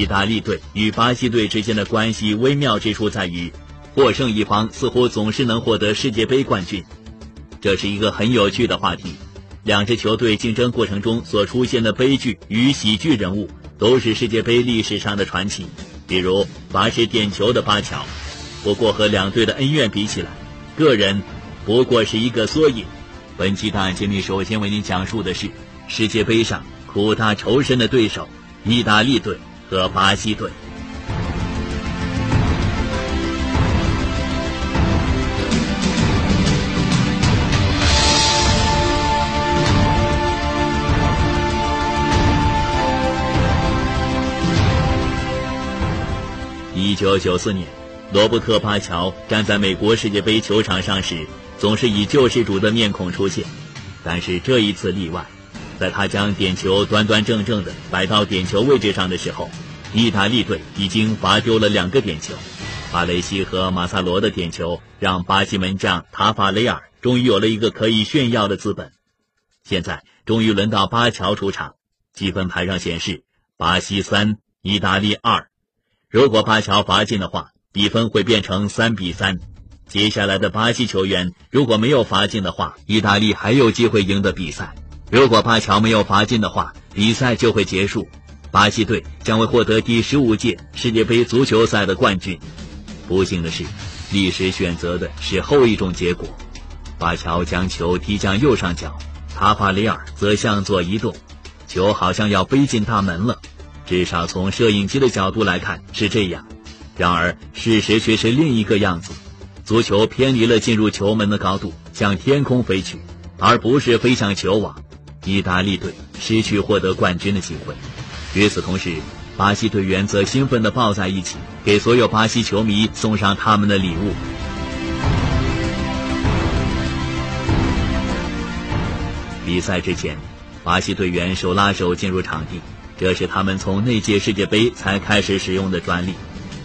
意大利队与巴西队之间的关系微妙之处在于，获胜一方似乎总是能获得世界杯冠军。这是一个很有趣的话题。两支球队竞争过程中所出现的悲剧与喜剧人物，都是世界杯历史上的传奇。比如罚失点球的巴乔，不过和两队的恩怨比起来，个人不过是一个缩影。本期档案揭秘首先为您讲述的是世界杯上苦大仇深的对手——意大利队和巴西队。一九九四年，罗伯特·巴乔站在美国世界杯球场上时，总是以救世主的面孔出现。但是这一次例外，在他将点球端端正正地摆到点球位置上的时候，意大利队已经罚丢了两个点球。巴雷西和马萨罗的点球让巴西门将塔法雷尔终于有了一个可以炫耀的资本。现在终于轮到巴乔出场，积分牌上显示巴西三，意大利二。如果巴乔罚进的话，比分会变成三比三。接下来的巴西球员如果没有罚进的话，意大利还有机会赢得比赛。如果巴乔没有罚进的话，比赛就会结束，巴西队将会获得第十五届世界杯足球赛的冠军。不幸的是，历史选择的是后一种结果。巴乔将球踢向右上角，塔法里尔则向左移动，球好像要飞进大门了。至少从摄影机的角度来看是这样，然而事实却是另一个样子。足球偏离了进入球门的高度，向天空飞去，而不是飞向球网。意大利队失去获得冠军的机会。与此同时，巴西队员则兴奋地抱在一起，给所有巴西球迷送上他们的礼物。比赛之前，巴西队员手拉手进入场地。这是他们从那届世界杯才开始使用的专利。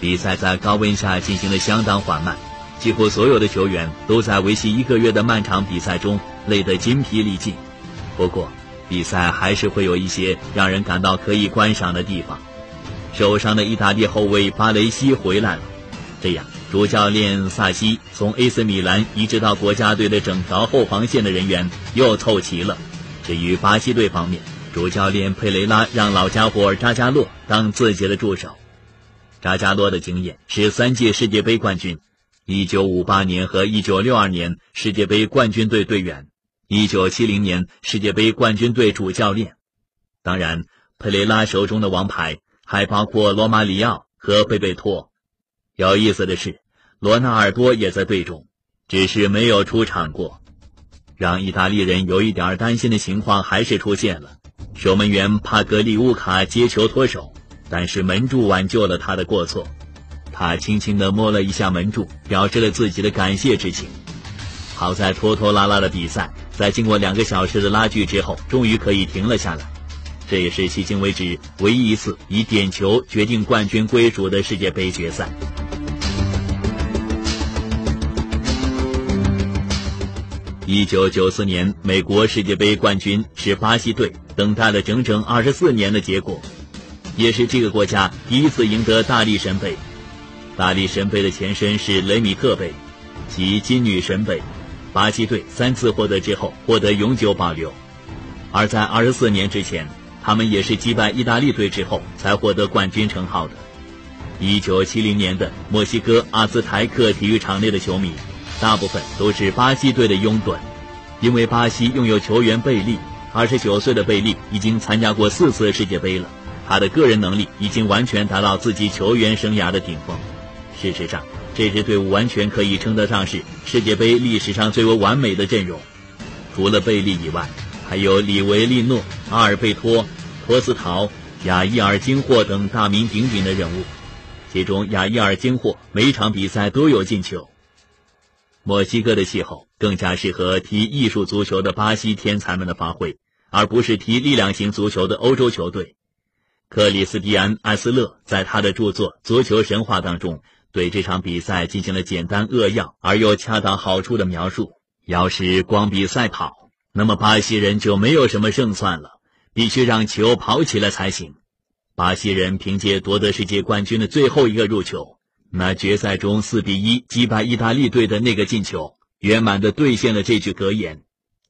比赛在高温下进行的相当缓慢，几乎所有的球员都在为期一个月的漫长比赛中累得筋疲力尽。不过，比赛还是会有一些让人感到可以观赏的地方。受伤的意大利后卫巴雷西回来了，这样主教练萨西从 AC 米兰移植到国家队的整条后防线的人员又凑齐了。至于巴西队方面，主教练佩雷拉让老家伙扎加洛当自己的助手。扎加洛的经验是三届世界杯冠军，1958年和1962年世界杯冠军队队员，1970年世界杯冠军队主教练。当然，佩雷拉手中的王牌还包括罗马里奥和贝贝托。有意思的是，罗纳尔多也在队中，只是没有出场过。让意大利人有一点担心的情况还是出现了。守门员帕格利乌卡接球脱手，但是门柱挽救了他的过错。他轻轻地摸了一下门柱，表示了自己的感谢之情。好在拖拖拉拉的比赛，在经过两个小时的拉锯之后，终于可以停了下来。这也是迄今为止唯一一次以点球决定冠军归属的世界杯决赛。一九九四年美国世界杯冠军是巴西队。等待了整整二十四年的结果，也是这个国家第一次赢得大力神杯。大力神杯的前身是雷米特杯，即金女神杯。巴西队三次获得之后获得永久保留，而在二十四年之前，他们也是击败意大利队之后才获得冠军称号的。一九七零年的墨西哥阿兹台克体育场内的球迷，大部分都是巴西队的拥趸，因为巴西拥有球员贝利。二十九岁的贝利已经参加过四次世界杯了，他的个人能力已经完全达到自己球员生涯的顶峰。事实上，这支队伍完全可以称得上是世界杯历史上最为完美的阵容。除了贝利以外，还有里维利诺、阿尔贝托、托斯陶、雅伊尔金霍等大名鼎鼎的人物，其中雅伊尔金霍每场比赛都有进球。墨西哥的气候更加适合踢艺术足球的巴西天才们的发挥。而不是踢力量型足球的欧洲球队，克里斯蒂安·埃斯勒在他的著作《足球神话》当中，对这场比赛进行了简单扼要而又恰到好处的描述。要是光比赛跑，那么巴西人就没有什么胜算了，必须让球跑起来才行。巴西人凭借夺得世界冠军的最后一个入球，那决赛中四比一击败意大利队的那个进球，圆满的兑现了这句格言。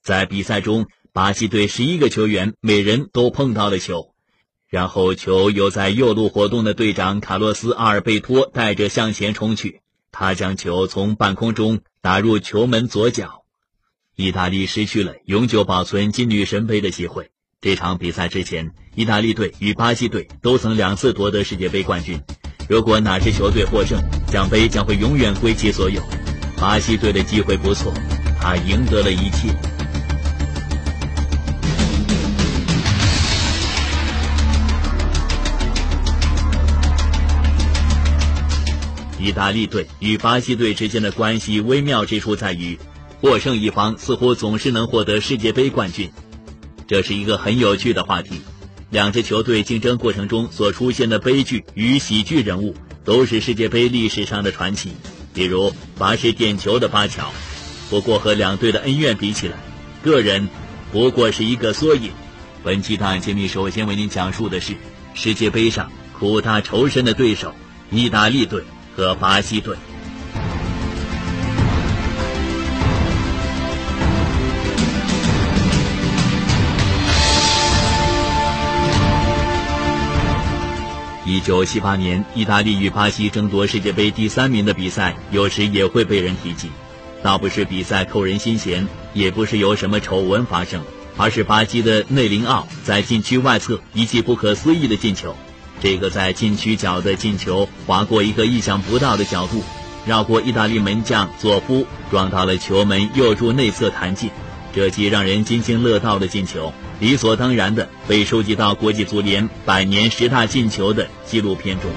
在比赛中，巴西队十一个球员每人都碰到了球，然后球由在右路活动的队长卡洛斯·阿尔贝托带着向前冲去，他将球从半空中打入球门左脚。意大利失去了永久保存金女神杯的机会。这场比赛之前，意大利队与巴西队都曾两次夺得世界杯冠军。如果哪支球队获胜，奖杯将会永远归其所有。巴西队的机会不错，他赢得了一切。意大利队与巴西队之间的关系微妙之处在于，获胜一方似乎总是能获得世界杯冠军。这是一个很有趣的话题。两支球队竞争过程中所出现的悲剧与喜剧人物，都是世界杯历史上的传奇。比如罚失点球的巴乔，不过和两队的恩怨比起来，个人不过是一个缩影。本期档案揭秘首先为您讲述的是世界杯上苦大仇深的对手——意大利队和巴西队。一九七八年，意大利与巴西争夺世界杯第三名的比赛，有时也会被人提及。倒不是比赛扣人心弦，也不是有什么丑闻发生，而是巴西的内林奥在禁区外侧一记不可思议的进球。这个在禁区角的进球划过一个意想不到的角度，绕过意大利门将佐夫，撞到了球门右柱内侧弹进。这记让人津津乐道的进球。理所当然的被收集到国际足联百年十大进球的纪录片中。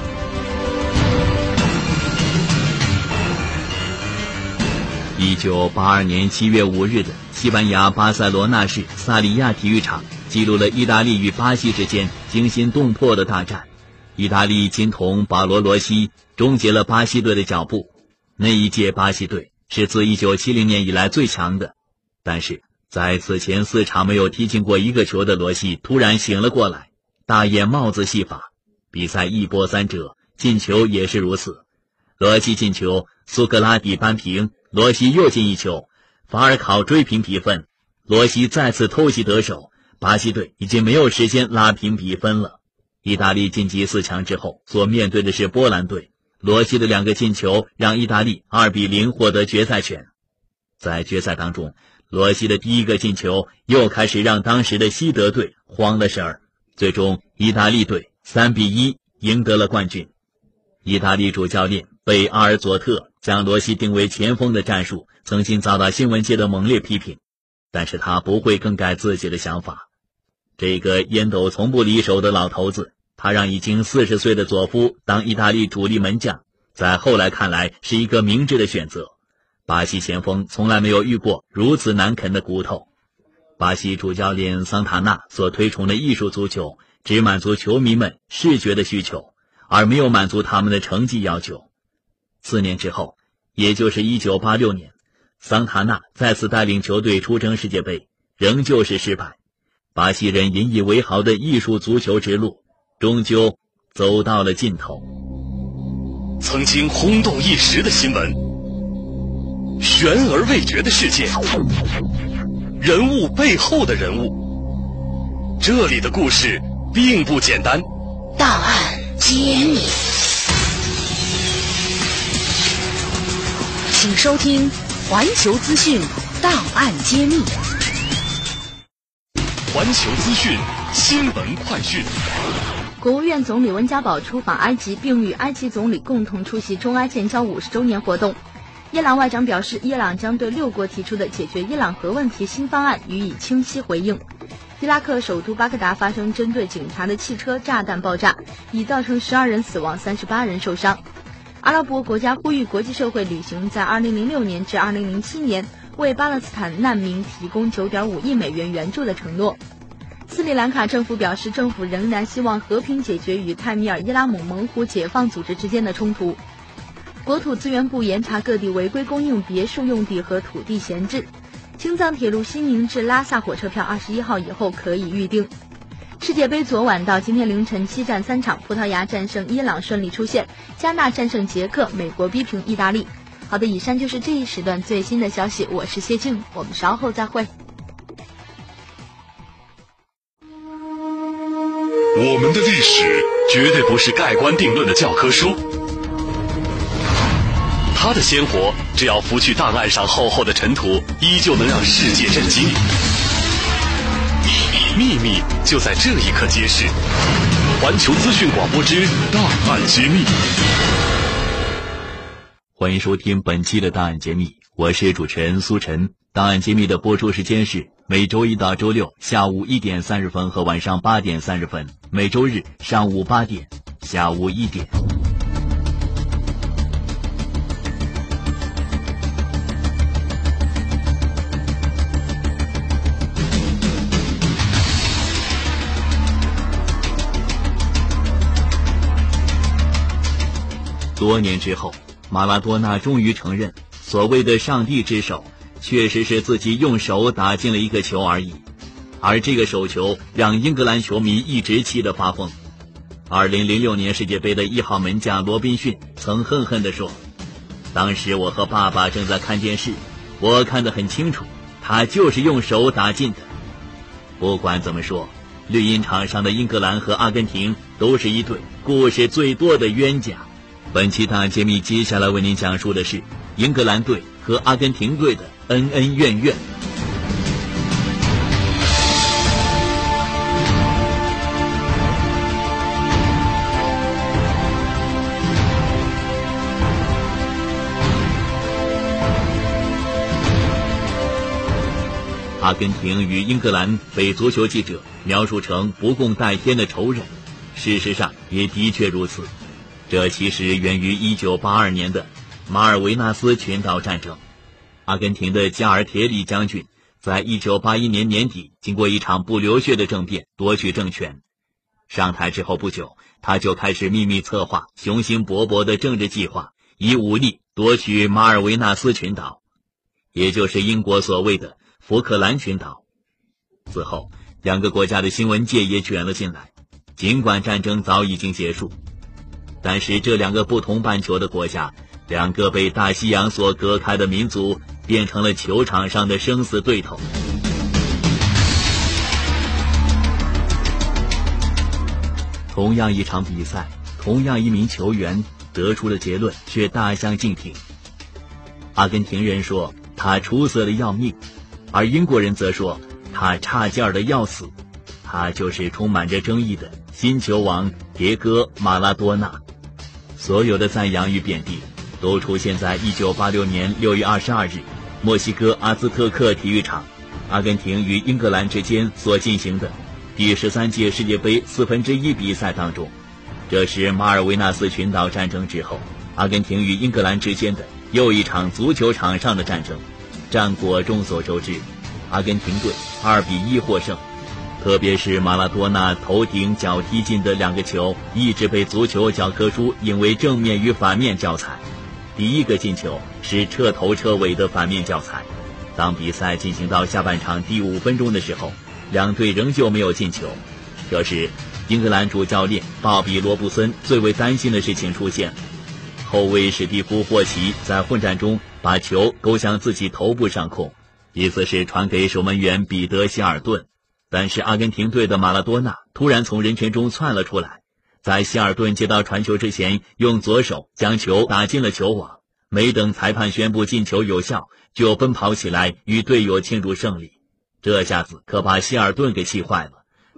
一九八二年七月五日的西班牙巴塞罗那市萨里亚体育场记录了意大利与巴西之间惊心动魄的大战。意大利金童保罗·罗西终结了巴西队的脚步。那一届巴西队是自一九七零年以来最强的，但是。在此前四场没有踢进过一个球的罗西突然醒了过来，大演帽子戏法。比赛一波三折，进球也是如此。罗西进球，苏格拉底扳平，罗西又进一球，法尔考追平比分，罗西再次偷袭得手。巴西队已经没有时间拉平比分了。意大利晋级四强之后，所面对的是波兰队。罗西的两个进球让意大利二比零获得决赛权。在决赛当中。罗西的第一个进球又开始让当时的西德队慌了神儿，最终意大利队三比一赢得了冠军。意大利主教练贝阿尔佐特将罗西定为前锋的战术曾经遭到新闻界的猛烈批评，但是他不会更改自己的想法。这个烟斗从不离手的老头子，他让已经四十岁的佐夫当意大利主力门将，在后来看来是一个明智的选择。巴西前锋从来没有遇过如此难啃的骨头。巴西主教练桑塔纳所推崇的艺术足球，只满足球迷们视觉的需求，而没有满足他们的成绩要求。四年之后，也就是1986年，桑塔纳再次带领球队出征世界杯，仍旧是失败。巴西人引以为豪的艺术足球之路，终究走到了尽头。曾经轰动一时的新闻。悬而未决的事件，人物背后的人物，这里的故事并不简单。档案揭秘，请收听《环球资讯档案揭秘》。环球资讯新闻快讯。国务院总理温家宝出访埃及，并与埃及总理共同出席中埃建交五十周年活动。伊朗外长表示，伊朗将对六国提出的解决伊朗核问题新方案予以清晰回应。伊拉克首都巴格达发生针对警察的汽车炸弹爆炸，已造成十二人死亡、三十八人受伤。阿拉伯国家呼吁国际社会履行在二零零六年至二零零七年为巴勒斯坦难民提供九点五亿美元援助的承诺。斯里兰卡政府表示，政府仍然希望和平解决与泰米尔伊拉姆猛虎解放组织之间的冲突。国土资源部严查各地违规供应别墅用地和土地闲置。青藏铁路西宁至拉萨火车票二十一号以后可以预定。世界杯昨晚到今天凌晨七战三场，葡萄牙战胜伊朗顺利出线，加纳战胜捷克，美国逼平意大利。好的，以上就是这一时段最新的消息。我是谢静，我们稍后再会。我们的历史绝对不是盖棺定论的教科书，它的鲜活，只要拂去档案上厚厚的尘土，依旧能让世界震惊。秘密就在这一刻揭示。环球资讯广播之档案揭秘，欢迎收听本期的档案揭秘，我是主持人苏晨。档案揭秘的播出时间是每周一到周六下午一点三十分和晚上八点三十分，每周日上午八点、下午一点。多年之后，马拉多纳终于承认，所谓的“上帝之手”确实是自己用手打进了一个球而已。而这个手球让英格兰球迷一直气得发疯。2006年世界杯的一号门将罗宾逊曾恨恨地说：“当时我和爸爸正在看电视，我看得很清楚，他就是用手打进的。”不管怎么说，绿茵场上的英格兰和阿根廷都是一对故事最多的冤家。本期大揭秘，接下来为您讲述的是英格兰队和阿根廷队的恩恩怨怨。阿根廷与英格兰被足球记者描述成不共戴天的仇人，事实上也的确如此。这其实源于1982年的马尔维纳斯群岛战争。阿根廷的加尔铁里将军在1981年年底经过一场不流血的政变夺取政权。上台之后不久，他就开始秘密策划雄心勃勃的政治计划，以武力夺取马尔维纳斯群岛，也就是英国所谓的福克兰群岛。此后，两个国家的新闻界也卷了进来，尽管战争早已经结束。但是这两个不同半球的国家，两个被大西洋所隔开的民族，变成了球场上的生死对头。同样一场比赛，同样一名球员得出的结论却大相径庭。阿根廷人说他出色的要命，而英国人则说他差劲儿的要死。他就是充满着争议的新球王迭戈·马拉多纳。所有的赞扬与贬低，都出现在1986年6月22日，墨西哥阿兹特克体育场，阿根廷与英格兰之间所进行的第十三届世界杯四分之一比赛当中。这是马尔维纳斯群岛战争之后，阿根廷与英格兰之间的又一场足球场上的战争。战果众所周知，阿根廷队2比1获胜。特别是马拉多纳头顶脚踢进的两个球，一直被足球教科书引为正面与反面教材。第一个进球是彻头彻尾的反面教材。当比赛进行到下半场第五分钟的时候，两队仍旧没有进球。这时，英格兰主教练鲍比·罗布森最为担心的事情出现了：后卫史蒂夫·霍奇在混战中把球勾向自己头部上空，意思是传给守门员彼得·希尔顿。但是阿根廷队的马拉多纳突然从人群中窜了出来，在希尔顿接到传球之前，用左手将球打进了球网。没等裁判宣布进球有效，就奔跑起来与队友庆祝胜利。这下子可把希尔顿给气坏了。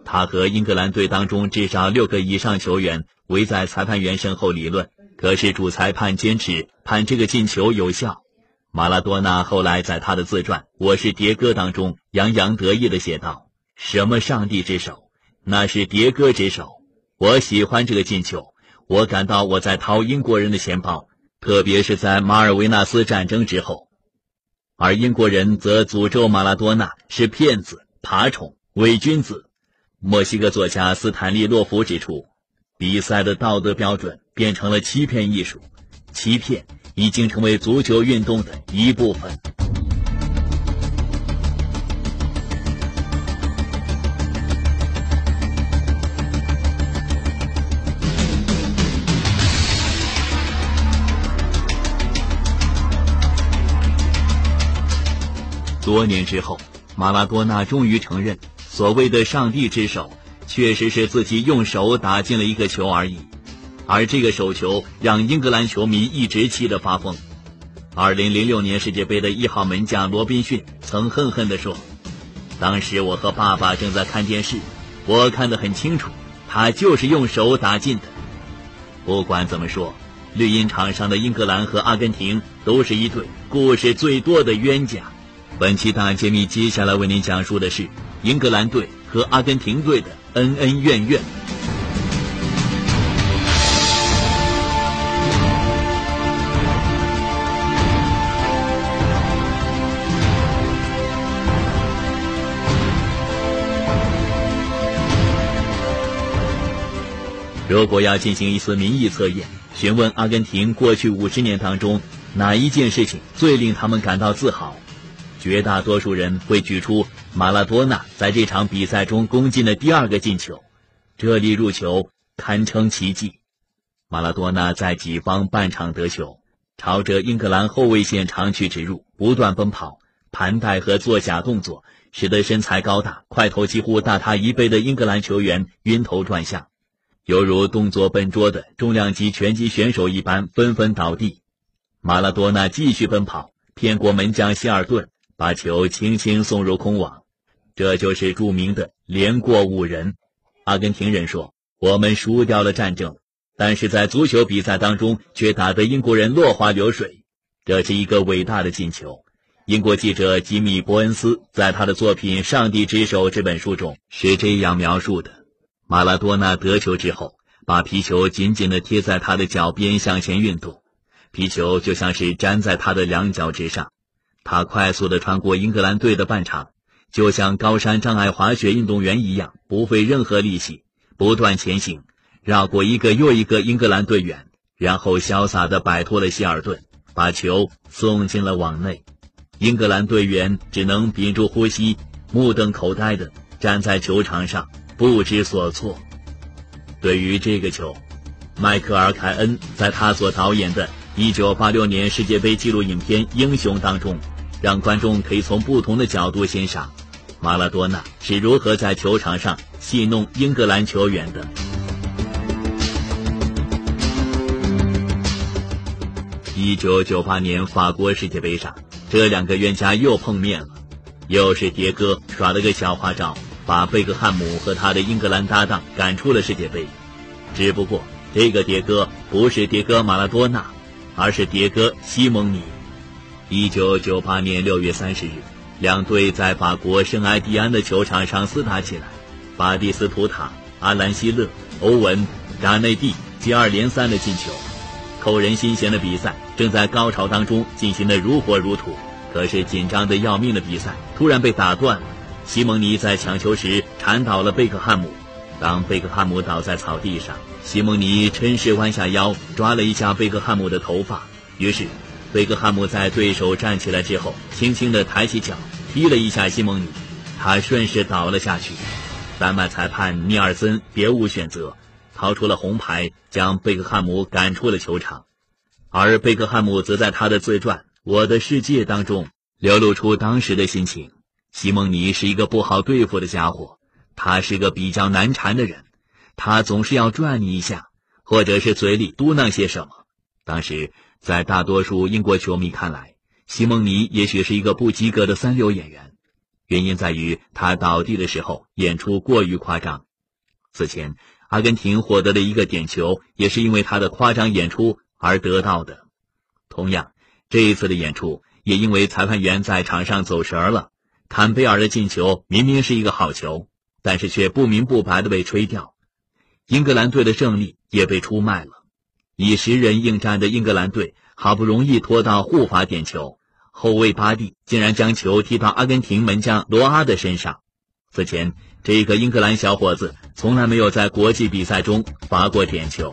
他和英格兰队当中至少六个以上球员围在裁判员身后理论，可是主裁判坚持判这个进球有效。马拉多纳后来在他的自传《我是迭戈》当中洋洋得意地写道。什么上帝之手？那是迭戈之手。我喜欢这个进球，我感到我在掏英国人的钱包，特别是在马尔维纳斯战争之后。而英国人则诅咒马拉多纳是骗子、爬虫、伪君子。墨西哥作家斯坦利·洛夫指出，比赛的道德标准变成了欺骗艺术，欺骗已经成为足球运动的一部分。多年之后，马拉多纳终于承认，所谓的“上帝之手”，确实是自己用手打进了一个球而已。而这个手球让英格兰球迷一直气得发疯。二零零六年世界杯的一号门将罗宾逊曾恨恨地说：“当时我和爸爸正在看电视，我看得很清楚，他就是用手打进的。”不管怎么说，绿茵场上的英格兰和阿根廷都是一对故事最多的冤家。本期大揭秘，接下来为您讲述的是英格兰队和阿根廷队的恩恩怨怨。如果要进行一次民意测验，询问阿根廷过去五十年当中哪一件事情最令他们感到自豪，绝大多数人会举出马拉多纳在这场比赛中攻进的第二个进球，这粒入球堪称奇迹。马拉多纳在己方半场得球，朝着英格兰后卫线长驱直入，不断奔跑、盘带和做假动作，使得身材高大、块头几乎大他一倍的英格兰球员晕头转向。犹如动作笨拙的重量级拳击选手一般，纷纷倒地。马拉多纳继续奔跑，骗过门将希尔顿，把球轻轻送入空网。这就是著名的“连过五人”。阿根廷人说：“我们输掉了战争，但是在足球比赛当中却打得英国人落花流水。”这是一个伟大的进球。英国记者吉米·伯恩斯在他的作品《上帝之手》这本书中是这样描述的。马拉多纳得球之后，把皮球紧紧地贴在他的脚边向前运动，皮球就像是粘在他的两脚之上。他快速地穿过英格兰队的半场，就像高山障碍滑雪运动员一样，不费任何力气，不断前行，绕过一个又一个英格兰队员，然后潇洒地摆脱了希尔顿，把球送进了网内。英格兰队员只能屏住呼吸，目瞪口呆地站在球场上。不知所措。对于这个球，迈克尔·凯恩在他所导演的1986年世界杯纪录影片《英雄》当中，让观众可以从不同的角度欣赏马拉多纳是如何在球场上戏弄英格兰球员的。1998年法国世界杯上，这两个冤家又碰面了，又是迭戈耍了个小花招。把贝克汉姆和他的英格兰搭档赶出了世界杯，只不过这个迭戈不是迭戈马拉多纳，而是迭戈西蒙尼。一九九八年六月三十日，两队在法国圣埃蒂安的球场上厮打起来，巴蒂斯图塔、阿兰希勒、欧文、扎内蒂接二连三的进球，扣人心弦的比赛正在高潮当中进行的如火如荼。可是紧张的要命的比赛突然被打断了。西蒙尼在抢球时铲倒了贝克汉姆，当贝克汉姆倒在草地上，西蒙尼趁势弯下腰抓了一下贝克汉姆的头发，于是贝克汉姆在对手站起来之后，轻轻地抬起脚踢了一下西蒙尼，他顺势倒了下去。丹麦裁判尼尔森别无选择，掏出了红牌，将贝克汉姆赶出了球场，而贝克汉姆则在他的自传《我的世界》当中流露出当时的心情。西蒙尼是一个不好对付的家伙，他是个比较难缠的人，他总是要转你一下，或者是嘴里嘟囔些什么。当时，在大多数英国球迷看来，西蒙尼也许是一个不及格的三流演员，原因在于他倒地的时候演出过于夸张。此前，阿根廷获得的一个点球也是因为他的夸张演出而得到的。同样，这一次的演出也因为裁判员在场上走神了。坎贝尔的进球明明是一个好球，但是却不明不白的被吹掉。英格兰队的胜利也被出卖了。以十人应战的英格兰队好不容易拖到护罚点球，后卫巴蒂竟然将球踢到阿根廷门将罗阿的身上。此前，这个英格兰小伙子从来没有在国际比赛中罚过点球。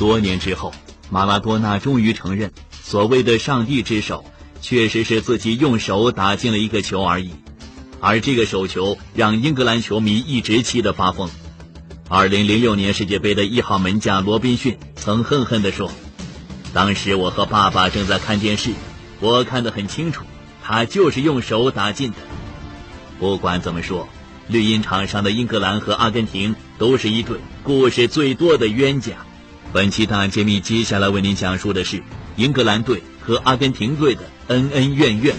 多年之后，马拉多纳终于承认，所谓的“上帝之手”确实是自己用手打进了一个球而已，而这个手球让英格兰球迷一直气得发疯。二零零六年世界杯的一号门将罗宾逊曾恨恨地说：“当时我和爸爸正在看电视，我看得很清楚，他就是用手打进的。”不管怎么说，绿茵场上的英格兰和阿根廷都是一对故事最多的冤家。本期档案揭秘，接下来为您讲述的是英格兰队和阿根廷队的恩恩怨怨。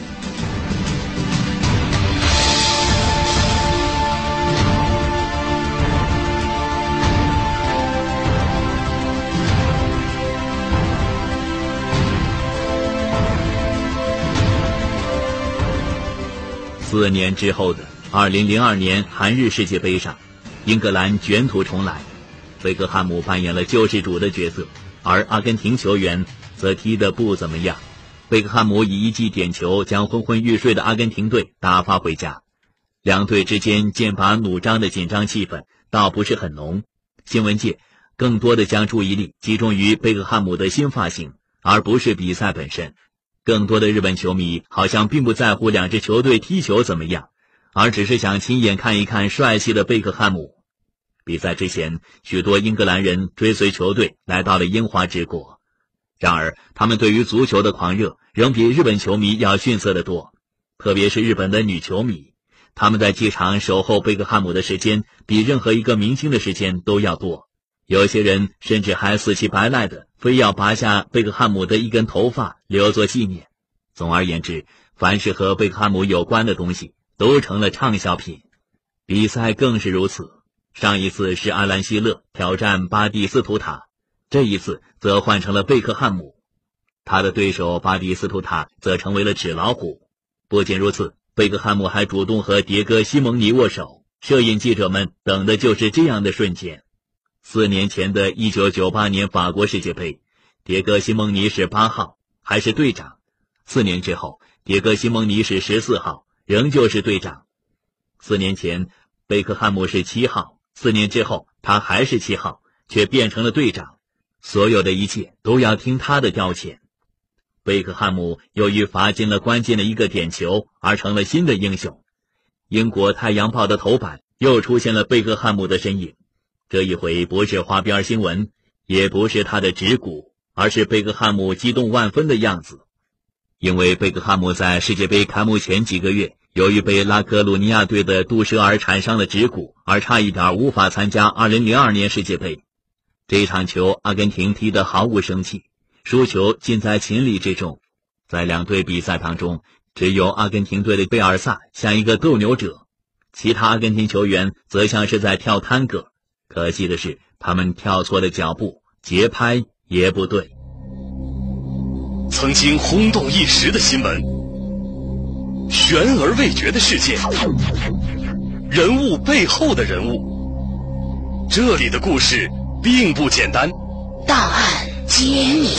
四年之后的二零零二年韩日世界杯上，英格兰卷土重来。贝克汉姆扮演了救世主的角色，而阿根廷球员则踢得不怎么样。贝克汉姆以一记点球将昏昏欲睡的阿根廷队打发回家。两队之间剑拔弩张的紧张气氛倒不是很浓。新闻界更多的将注意力集中于贝克汉姆的新发型，而不是比赛本身。更多的日本球迷好像并不在乎两支球队踢球怎么样，而只是想亲眼看一看帅气的贝克汉姆。比赛之前，许多英格兰人追随球队来到了樱花之国。然而，他们对于足球的狂热仍比日本球迷要逊色得多。特别是日本的女球迷，他们在机场守候贝克汉姆的时间比任何一个明星的时间都要多。有些人甚至还死乞白赖的非要拔下贝克汉姆的一根头发留作纪念。总而言之，凡是和贝克汉姆有关的东西都成了畅销品。比赛更是如此。上一次是阿兰希勒挑战巴蒂斯图塔，这一次则换成了贝克汉姆，他的对手巴蒂斯图塔则成为了纸老虎。不仅如此，贝克汉姆还主动和迭戈西蒙尼握手，摄影记者们等的就是这样的瞬间。四年前的一九九八年法国世界杯，迭戈西蒙尼是八号，还是队长；四年之后，迭戈西蒙尼是十四号，仍旧是队长。四年前，贝克汉姆是七号。四年之后，他还是七号，却变成了队长。所有的一切都要听他的调遣。贝克汉姆由于罚进了关键的一个点球，而成了新的英雄。英国《太阳报》的头版又出现了贝克汉姆的身影。这一回不是花边新闻，也不是他的指骨，而是贝克汉姆激动万分的样子。因为贝克汉姆在世界杯开幕前几个月。由于被拉科鲁尼亚队的杜舍尔缠伤了指骨，而差一点无法参加2002年世界杯。这一场球，阿根廷踢得毫无生气，输球尽在情理之中。在两队比赛当中，只有阿根廷队的贝尔萨像一个斗牛者，其他阿根廷球员则像是在跳探戈。可惜的是，他们跳错了脚步，节拍也不对。曾经轰动一时的新闻。悬而未决的世界，人物背后的人物，这里的故事并不简单。档案揭秘。